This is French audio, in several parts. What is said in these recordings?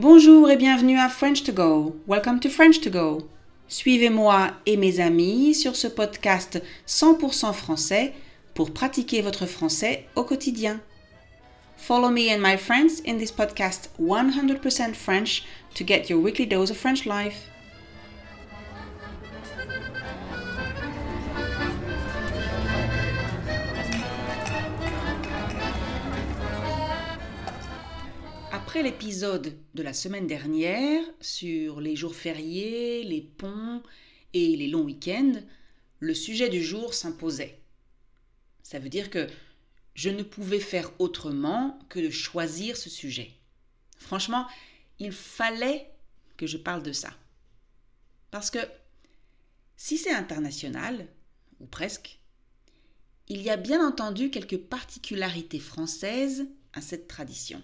Bonjour et bienvenue à French to Go. Welcome to French to Go. Suivez-moi et mes amis sur ce podcast 100% français pour pratiquer votre français au quotidien. Follow me and my friends in this podcast 100% French to get your weekly dose of French life. L'épisode de la semaine dernière sur les jours fériés, les ponts et les longs week-ends, le sujet du jour s'imposait. Ça veut dire que je ne pouvais faire autrement que de choisir ce sujet. Franchement, il fallait que je parle de ça. Parce que si c'est international, ou presque, il y a bien entendu quelques particularités françaises à cette tradition.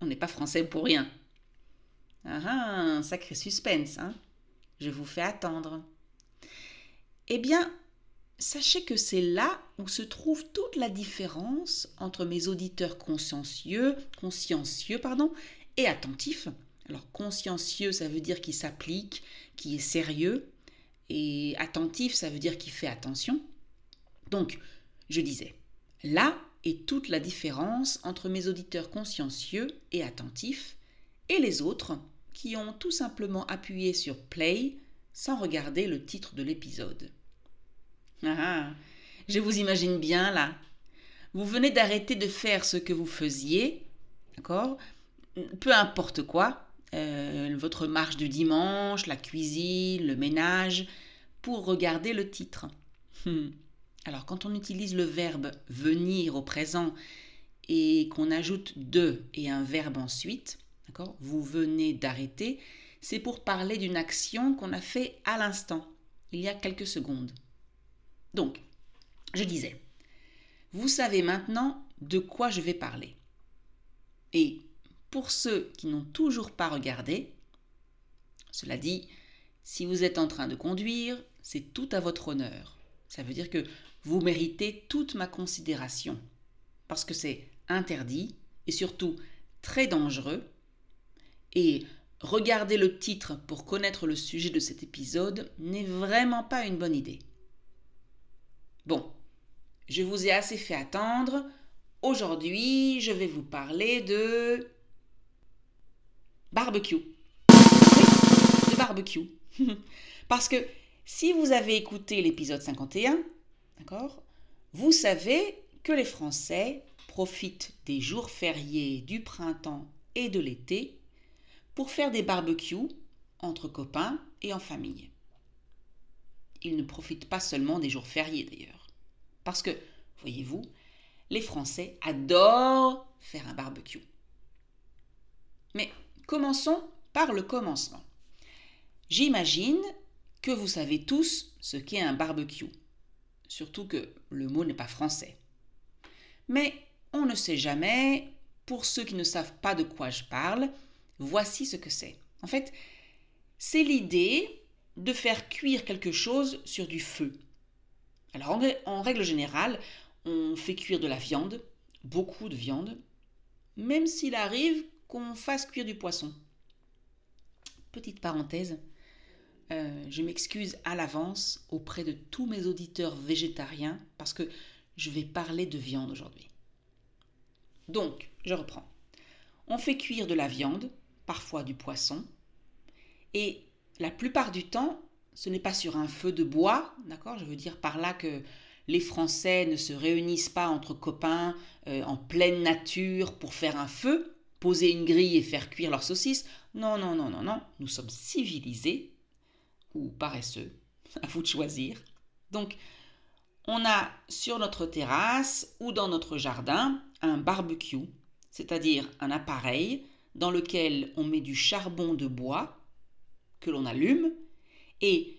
On n'est pas français pour rien. Ah ah, sacré suspense, hein Je vous fais attendre. Eh bien, sachez que c'est là où se trouve toute la différence entre mes auditeurs consciencieux, consciencieux pardon, et attentifs. Alors consciencieux, ça veut dire qu'il s'applique, qui est sérieux, et attentif, ça veut dire qu'il fait attention. Donc, je disais, là est toute la différence entre mes auditeurs consciencieux et attentifs et les autres qui ont tout simplement appuyé sur play sans regarder le titre de l'épisode. Ah, ah, je vous imagine bien là. Vous venez d'arrêter de faire ce que vous faisiez, d'accord? Peu importe quoi, euh, votre marche du dimanche, la cuisine, le ménage, pour regarder le titre. Hmm. Alors quand on utilise le verbe venir au présent et qu'on ajoute de et un verbe ensuite, d'accord Vous venez d'arrêter, c'est pour parler d'une action qu'on a fait à l'instant, il y a quelques secondes. Donc, je disais, vous savez maintenant de quoi je vais parler. Et pour ceux qui n'ont toujours pas regardé, cela dit, si vous êtes en train de conduire, c'est tout à votre honneur. Ça veut dire que vous méritez toute ma considération, parce que c'est interdit et surtout très dangereux. Et regarder le titre pour connaître le sujet de cet épisode n'est vraiment pas une bonne idée. Bon, je vous ai assez fait attendre. Aujourd'hui, je vais vous parler de barbecue. De barbecue. Parce que si vous avez écouté l'épisode 51, d'accord, vous savez que les Français profitent des jours fériés du printemps et de l'été pour faire des barbecues entre copains et en famille. Ils ne profitent pas seulement des jours fériés d'ailleurs. Parce que, voyez-vous, les Français adorent faire un barbecue. Mais commençons par le commencement. J'imagine que vous savez tous ce qu'est un barbecue. Surtout que le mot n'est pas français. Mais on ne sait jamais, pour ceux qui ne savent pas de quoi je parle, voici ce que c'est. En fait, c'est l'idée de faire cuire quelque chose sur du feu. Alors en, règle générale, on fait cuire de la viande, beaucoup de viande, même s'il arrive qu'on fasse cuire du poisson. Petite parenthèse, euh, je m'excuse à l'avance auprès de tous mes auditeurs végétariens parce que je vais parler de viande aujourd'hui. Donc, je reprends. On fait cuire de la viande, parfois du poisson, et la plupart du temps, ce n'est pas sur un feu de bois, d'accord? Je veux dire par là que les Français ne se réunissent pas entre copains euh, en pleine nature pour faire un feu, poser une grille et faire cuire leurs saucisses. Non, non, non, non, non. Nous sommes civilisés ou paresseux, à vous de choisir. Donc, on a sur notre terrasse ou dans notre jardin un barbecue, c'est-à-dire un appareil dans lequel on met du charbon de bois que l'on allume et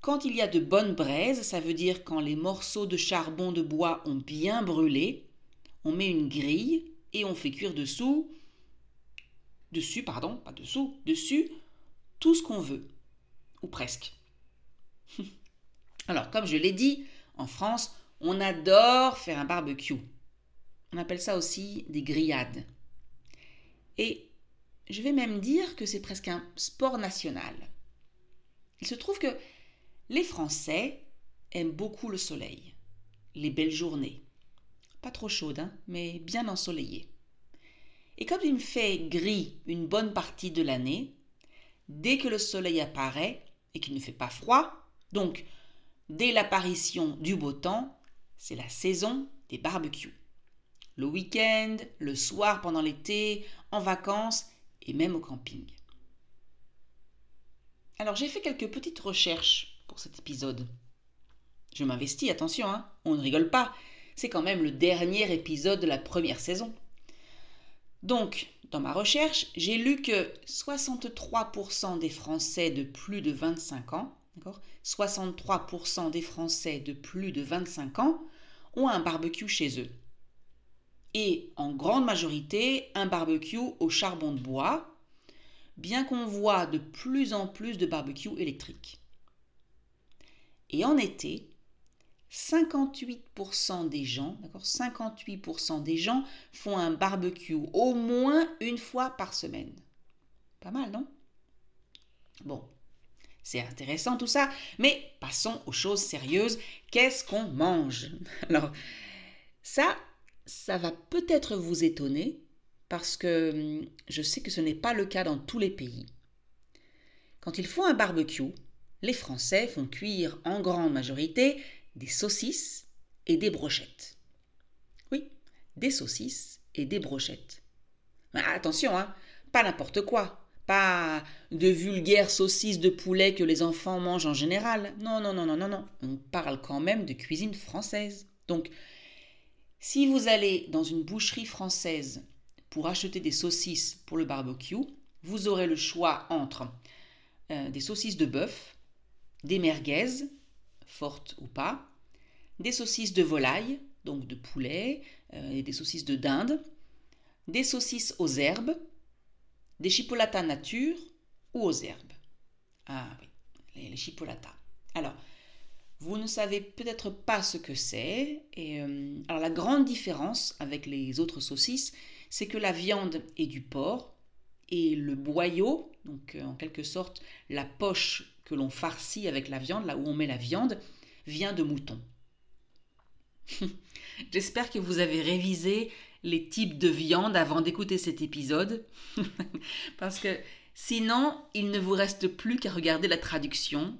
quand il y a de bonnes braises, ça veut dire quand les morceaux de charbon de bois ont bien brûlé, on met une grille et on fait cuire dessous, dessus, pardon, pas dessous, dessus, tout ce qu'on veut presque. Alors, comme je l'ai dit, en France, on adore faire un barbecue. On appelle ça aussi des grillades. Et je vais même dire que c'est presque un sport national. Il se trouve que les Français aiment beaucoup le soleil, les belles journées. Pas trop chaudes, hein, mais bien ensoleillées. Et comme il me fait gris une bonne partie de l'année, dès que le soleil apparaît et qu'il ne fait pas froid, donc dès l'apparition du beau temps, c'est la saison des barbecues. Le week-end, le soir pendant l'été, en vacances et même au camping. Alors j'ai fait quelques petites recherches pour cet épisode. Je m'investis, attention, hein, on ne rigole pas. C'est quand même le dernier épisode de la première saison. Donc, dans ma recherche, j'ai lu que 63% des Français de plus de 25 ans, 63% des Français de plus de 25 ans ont un barbecue chez eux. Et en grande majorité, un barbecue au charbon de bois, bien qu'on voit de plus en plus de barbecues électriques. Et en été, 58% des gens, d'accord, 58% des gens font un barbecue au moins une fois par semaine. Pas mal, non? Bon, c'est intéressant tout ça, mais passons aux choses sérieuses. Qu'est-ce qu'on mange? Alors, ça, ça va peut-être vous étonner parce que hum, je sais que ce n'est pas le cas dans tous les pays. Quand ils font un barbecue, les Français font cuire en grande majorité des saucisses et des brochettes. Oui, des saucisses et des brochettes. Attention, hein, pas n'importe quoi. Pas de vulgaires saucisses de poulet que les enfants mangent en général. Non, non, non, non, non, non. On parle quand même de cuisine française. Donc, si vous allez dans une boucherie française pour acheter des saucisses pour le barbecue, vous aurez le choix entre euh, des saucisses de bœuf, des merguez, fortes ou pas, des saucisses de volaille, donc de poulet, euh, et des saucisses de dinde, des saucisses aux herbes, des chipolatas nature ou aux herbes. Ah oui, les, chipolatas. Alors, vous ne savez peut-être pas ce que c'est. Et euh, alors la grande différence avec les autres saucisses, c'est que la viande est du porc et le boyau, donc euh, en quelque sorte la poche que l'on farcit avec la viande, là où on met la viande, vient de mouton. J'espère que vous avez révisé les types de viande avant d'écouter cet épisode, parce que sinon, il ne vous reste plus qu'à regarder la traduction.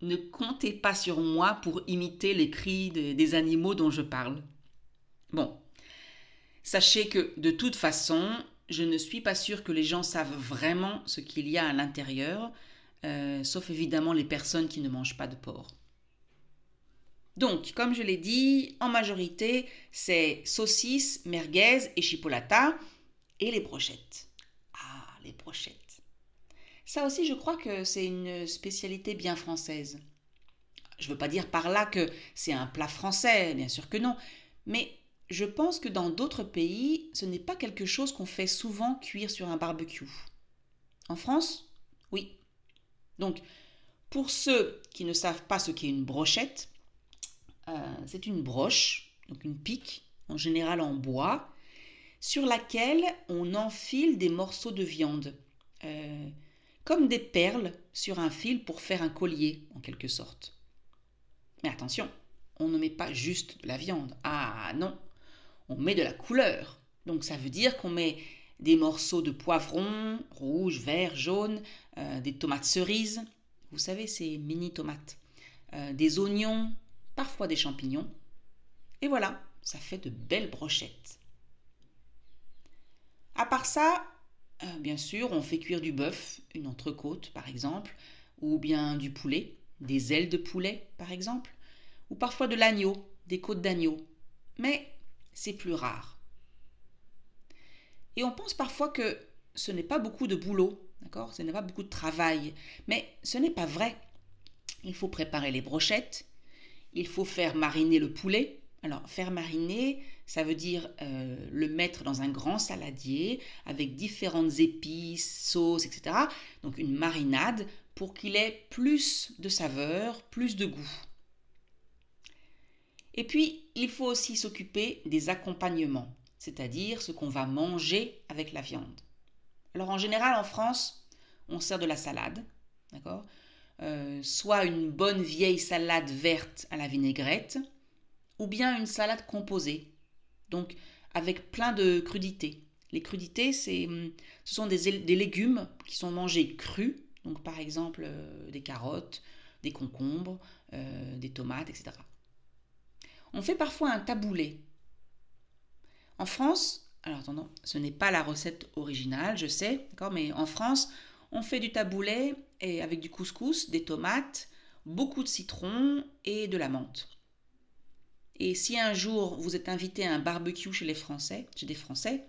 Ne comptez pas sur moi pour imiter les cris des animaux dont je parle. Bon, sachez que de toute façon, je ne suis pas sûre que les gens savent vraiment ce qu'il y a à l'intérieur, euh, sauf évidemment les personnes qui ne mangent pas de porc. Donc, comme je l'ai dit, en majorité, c'est saucisses, merguez et chipolata et les brochettes. Ah, les brochettes. Ça aussi, je crois que c'est une spécialité bien française. Je ne veux pas dire par là que c'est un plat français, bien sûr que non, mais je pense que dans d'autres pays, ce n'est pas quelque chose qu'on fait souvent cuire sur un barbecue. En France, oui. Donc, pour ceux qui ne savent pas ce qu'est une brochette, euh, c'est une broche, donc une pique, en général en bois, sur laquelle on enfile des morceaux de viande, euh, comme des perles sur un fil pour faire un collier, en quelque sorte. Mais attention, on ne met pas juste de la viande. Ah non, on met de la couleur. Donc ça veut dire qu'on met des morceaux de poivron, rouge, vert, jaune, euh, des tomates cerises, vous savez, ces mini tomates, des oignons, parfois des champignons. Et voilà, ça fait de belles brochettes. À part ça, euh, bien sûr, on fait cuire du bœuf, une entrecôte par exemple, ou bien du poulet, des ailes de poulet par exemple, ou parfois de l'agneau, des côtes d'agneau. Mais c'est plus rare. Et on pense parfois que ce n'est pas beaucoup de boulot, d'accord? Ce n'est pas beaucoup de travail. Mais ce n'est pas vrai. Il faut préparer les brochettes, il faut faire mariner le poulet. Alors, faire mariner, ça veut dire euh, le mettre dans un grand saladier avec différentes épices, sauces, etc. Donc, une marinade pour qu'il ait plus de saveur, plus de goût. Et puis, il faut aussi s'occuper des accompagnements, c'est-à-dire ce qu'on va manger avec la viande. Alors en général, en France, on sert de la salade, d'accord? Euh, Soit une bonne vieille salade verte à la vinaigrette, ou bien une salade composée, donc avec plein de crudités. Les crudités, c'est, hum, ce sont des, légumes qui sont mangés crus, donc par exemple euh, des carottes, des concombres, euh, des tomates, etc. On fait parfois un taboulé. En France, alors attendons, ce n'est pas la recette originale, je sais, d'accord, mais en France, on fait du taboulé et avec du couscous, des tomates, beaucoup de citron et de la menthe. Et si un jour vous êtes invité à un barbecue chez les Français, chez des Français,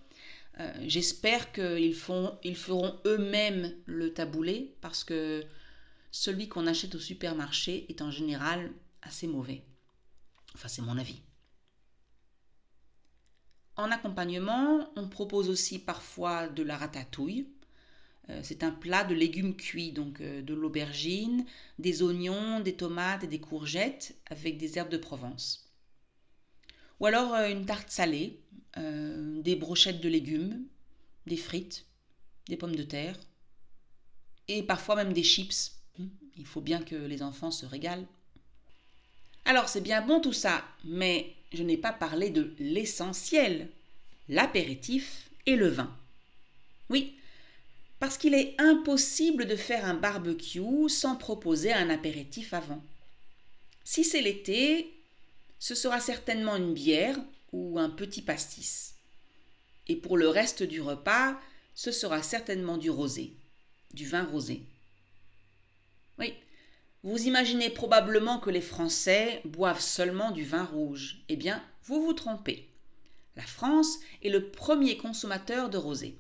euh, j'espère qu'ils ils feront eux-mêmes le taboulé parce que celui qu'on achète au supermarché est en général assez mauvais. Enfin, c'est mon avis. En accompagnement, on propose aussi parfois de la ratatouille. Euh, c'est un plat de légumes cuits, donc euh, de l'aubergine, des oignons, des tomates et des courgettes avec des herbes de Provence. Ou alors euh, une tarte salée, des brochettes de légumes, des frites, des pommes de terre et parfois même des chips. Il faut bien que les enfants se régalent. Alors c'est bien bon tout ça, mais je n'ai pas parlé de l'essentiel, l'apéritif et le vin. Oui, parce qu'il est impossible de faire un barbecue sans proposer un apéritif avant. Si c'est l'été, ce sera certainement une bière ou un petit pastis. Et pour le reste du repas, ce sera certainement du rosé, du vin rosé. Oui, vous imaginez probablement que les Français boivent seulement du vin rouge. Eh bien, vous vous trompez. La France est le premier consommateur de rosé.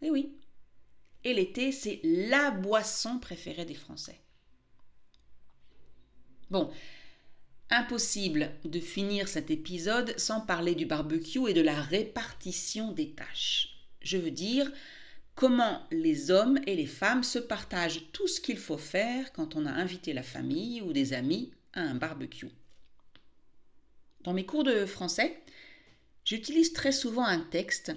Eh oui. Et l'été, c'est la boisson préférée des Français. Bon, impossible de finir cet épisode sans parler du barbecue et de la répartition des tâches. Je veux dire, comment les hommes et les femmes se partagent tout ce qu'il faut faire quand on a invité la famille ou des amis à un barbecue. Dans mes cours de français, j'utilise très souvent un texte,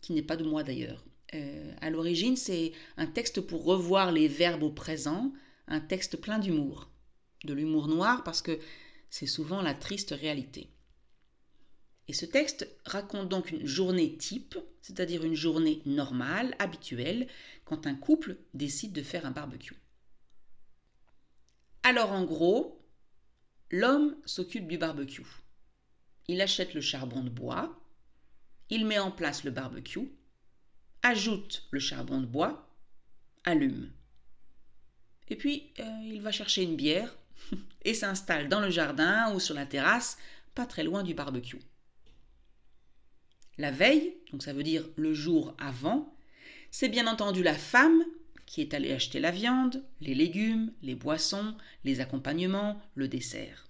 qui n'est pas de moi d'ailleurs. Euh, à l'origine, c'est un texte pour revoir les verbes au présent, un texte plein d'humour. De l'humour noir parce que c'est souvent la triste réalité. Et ce texte raconte donc une journée type, c'est-à-dire une journée normale, habituelle, quand un couple décide de faire un barbecue. Alors en gros, l'homme s'occupe du barbecue. Il achète le charbon de bois, il met en place le barbecue, ajoute le charbon de bois, allume. Et puis, euh, il va chercher une bière et s'installe dans le jardin ou sur la terrasse, pas très loin du barbecue. La veille, donc ça veut dire le jour avant, c'est bien entendu la femme qui est allée acheter la viande, les légumes, les boissons, les accompagnements, le dessert.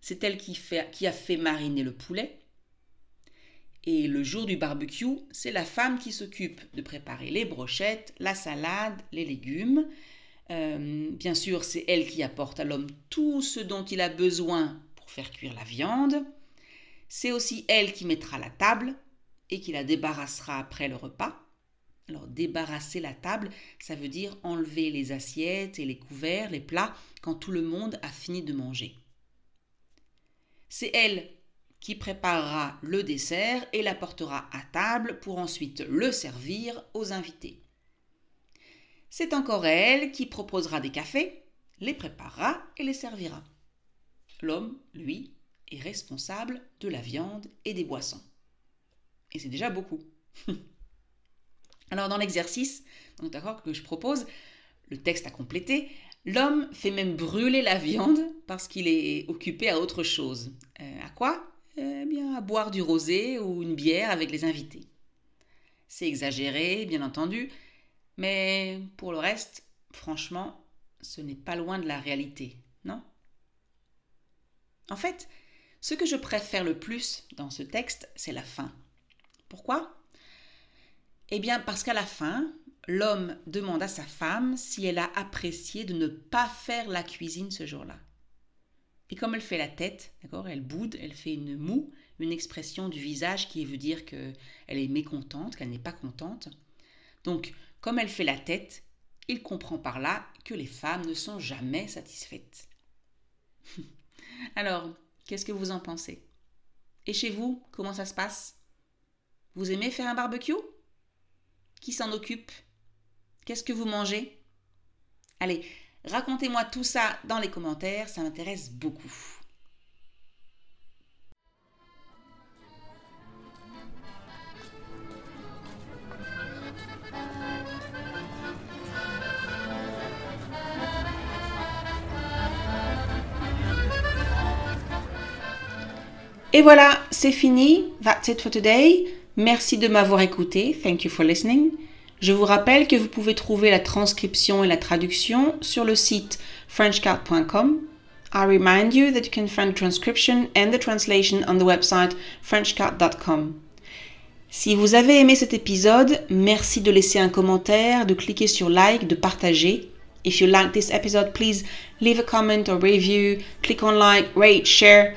C'est elle qui, a fait mariner le poulet. Et le jour du barbecue, c'est la femme qui s'occupe de préparer les brochettes, la salade, les légumes. Euh, bien sûr, c'est elle qui apporte à l'homme tout ce dont il a besoin pour faire cuire la viande. C'est aussi elle qui mettra la table et qui la débarrassera après le repas. Alors débarrasser la table, ça veut dire enlever les assiettes et les couverts, les plats, quand tout le monde a fini de manger. C'est elle qui préparera le dessert et l'apportera à table pour ensuite le servir aux invités. C'est encore elle qui proposera des cafés, les préparera et les servira. L'homme, lui, responsable de la viande et des boissons. Et c'est déjà beaucoup. Alors dans l'exercice d'accord, que je propose, le texte à compléter, l'homme fait même brûler la viande parce qu'il est occupé à autre chose. Euh, à quoi? Eh bien à boire du rosé ou une bière avec les invités. C'est exagéré, bien entendu, mais pour le reste, franchement, ce n'est pas loin de la réalité, non? En fait, ce que je préfère le plus dans ce texte, c'est la fin. Pourquoi? Eh bien parce qu'à la fin, l'homme demande à sa femme si elle a apprécié de ne pas faire la cuisine ce jour-là. Et comme elle fait la tête, d'accord, elle boude, elle fait une moue, une expression du visage qui veut dire qu'elle est mécontente, qu'elle n'est pas contente. Donc, comme elle fait la tête, il comprend par là que les femmes ne sont jamais satisfaites. Alors, qu'est-ce que vous en pensez? Et chez vous, comment ça se passe? Vous aimez faire un barbecue? Qui s'en occupe? Qu'est-ce que vous mangez? Allez, racontez-moi tout ça dans les commentaires, ça m'intéresse beaucoup. Et voilà, c'est fini. That's it for today. Merci de m'avoir écouté. Thank you for listening. Je vous rappelle que vous pouvez trouver la transcription et la traduction sur le site frenchcard.com. I remind you that you can find the transcription and the translation on the website frenchcard.com. Si vous avez aimé cet épisode, merci de laisser un commentaire, de cliquer sur like, de partager. If you like this episode, please leave a comment or review, click on like, rate, share.